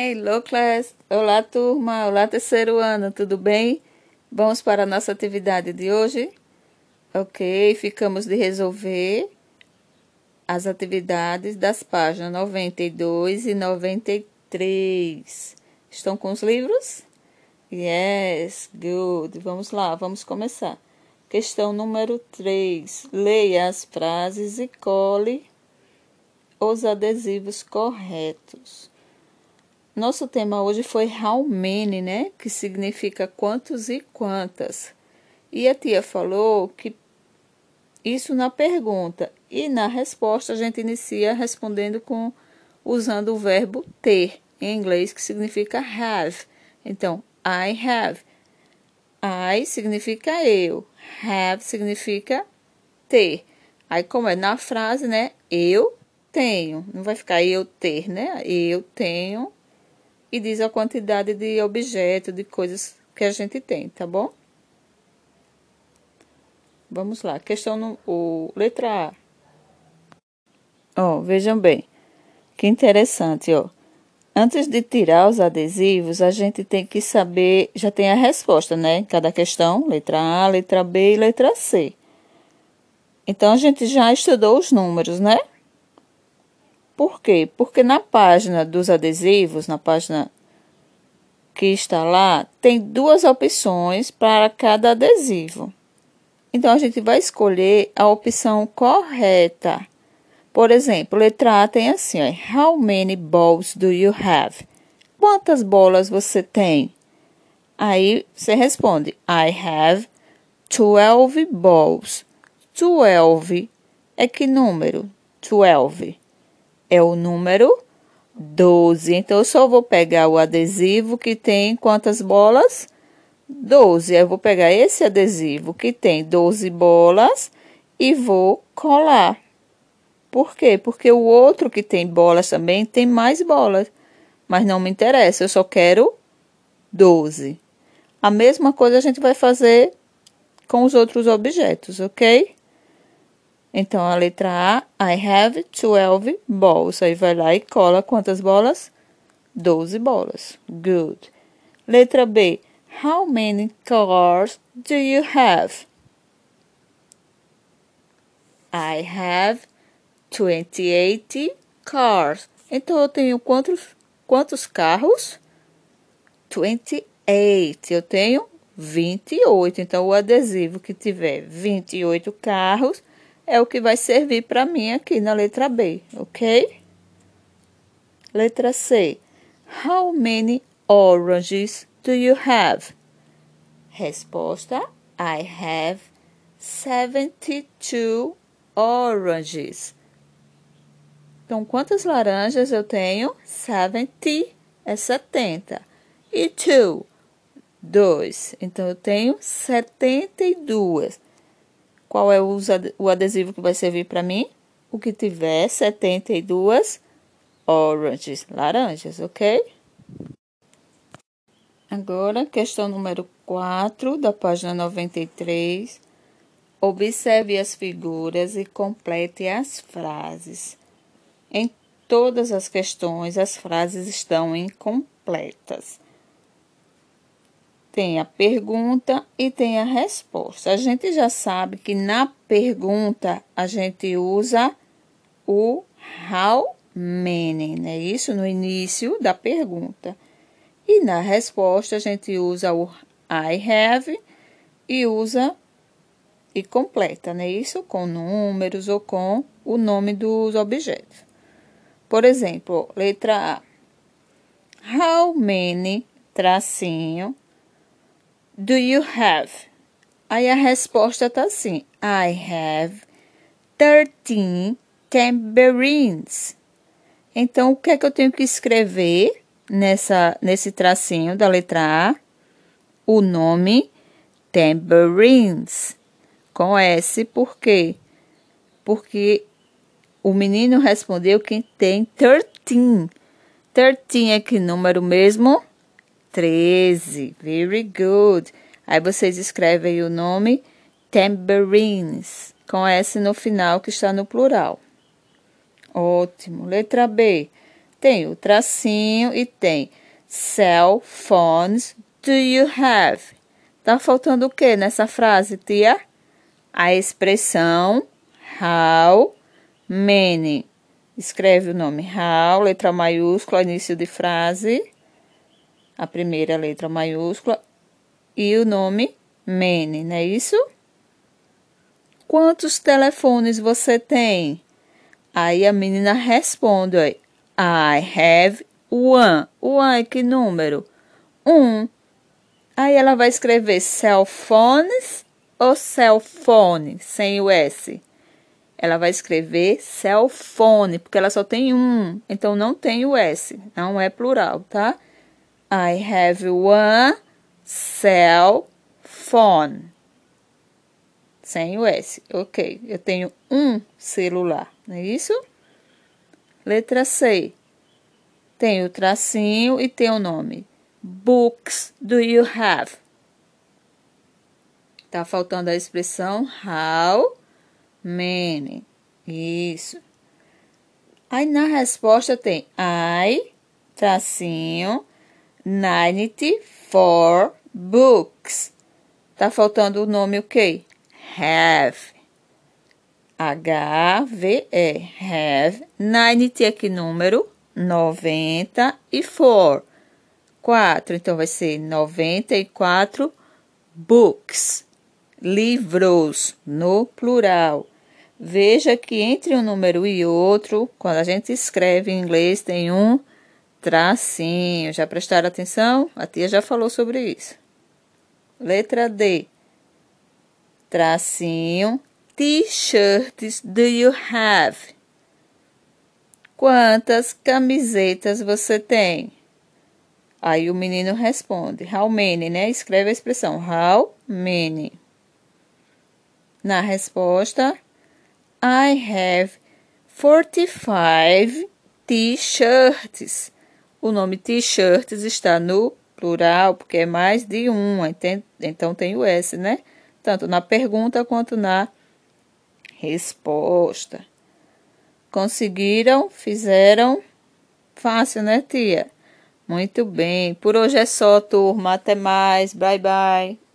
Hello, class! Olá, turma! Olá, terceiro ano, tudo bem? Vamos para a nossa atividade de hoje? Ok, ficamos de resolver as atividades das páginas 92 e 93. Estão com os livros? Yes, good. Vamos lá, vamos começar. Questão número 3. Leia as frases e cole os adesivos corretos. Nosso tema hoje foi how many, né? Que significa quantos e quantas. E a tia falou que isso na pergunta e na resposta a gente inicia respondendo com usando o verbo ter em inglês que significa have. Então, I have. I significa eu, have significa ter. Aí como é na frase, né? Eu tenho. Não vai ficar eu ter, né? Eu tenho. E diz a quantidade de objetos, de coisas que a gente tem, tá bom? Vamos lá. Questão no, o, letra A. Ó, vejam bem. Que interessante, ó. Antes de tirar os adesivos, a gente tem que saber, já tem a resposta, né? Cada questão, letra A, letra B e letra C. Então, a gente já estudou os números, né? Por quê? Porque na página dos adesivos, na página que está lá, tem duas opções para cada adesivo. Então, a gente vai escolher a opção correta. Por exemplo, letra A tem assim, ó, How many balls do you have? Quantas bolas você tem? Aí você responde, I have 12 balls. 12 é que número? 12 é o número 12. Então, eu só vou pegar o adesivo que tem quantas bolas? 12. Eu vou pegar esse adesivo que tem 12 bolas e vou colar. Por quê? Porque o outro que tem bolas também tem mais bolas. Mas não me interessa, eu só quero 12. A mesma coisa a gente vai fazer com os outros objetos, ok? Então, a letra A, I have 12 balls. Aí vai lá e cola quantas bolas? 12 bolas. Good. Letra B, how many cars do you have? I have 28 cars. Então, eu tenho quantos, quantos carros? 28. Eu tenho 28. Então, o adesivo que tiver 28 carros é o que vai servir para mim aqui na letra B, ok? Letra C. How many oranges do you have? Resposta: I have 72 oranges. Então, quantas laranjas eu tenho? 70 é 70. E 2, 2. Então, eu tenho 72. Qual é o adesivo que vai servir para mim? O que tiver 72 oranges, laranjas, ok? Agora, questão número 4 da página 93. Observe as figuras e complete as frases. Em todas as questões, as frases estão incompletas tem a pergunta e tem a resposta. A gente já sabe que na pergunta a gente usa o how many, né? Isso no início da pergunta. E na resposta a gente usa o I have e usa e completa, né? Isso com números ou com o nome dos objetos. Por exemplo, letra A. How many tracinho do you have? Aí a resposta tá assim: I have 13 tambourines. Então, o que é que eu tenho que escrever nessa, nesse tracinho da letra A? O nome tambourines com S, por quê? Porque o menino respondeu que tem 13. 13 é que número mesmo? 13. Very good. Aí vocês escrevem o nome tambourines, com S no final que está no plural. Ótimo. Letra B. Tem o tracinho e tem cell phones do you have? Tá faltando o que nessa frase, tia? A expressão how many. Escreve o nome how, letra maiúscula, início de frase, a primeira letra maiúscula, e o nome many, não é isso? Quantos telefones você tem? Aí a menina responde, I have one. One, que número? Um. Aí ela vai escrever cell phones ou cell phone, sem o S. Ela vai escrever cell phone, porque ela só tem um, então não tem o S, não é plural, tá? I have one cell phone. Sem o S, ok. Eu tenho um celular, não é isso? Letra C. Tem o tracinho e tem o nome. Books do you have? Tá faltando a expressão how many. Isso. Aí na resposta tem I, tracinho, 94 books. Tá faltando o nome o quê? Have. H-V-E. Have. 90 aqui número. 94. 4. Então vai ser 94 books livros, no plural. Veja que entre um número e outro, quando a gente escreve em inglês, tem um tracinho. Já prestaram atenção? A tia já falou sobre isso. Letra D. Tracinho. T-shirts do you have? Quantas camisetas você tem? Aí o menino responde, how many, né? Escreve a expressão how many. Na resposta, I have 45 t-shirts. O nome t-shirts está no plural porque é mais de um, então tem o S, né? Tanto na pergunta quanto na resposta. Conseguiram? Fizeram? Fácil, né, tia? Muito bem. Por hoje é só, turma. Até mais. Bye, bye.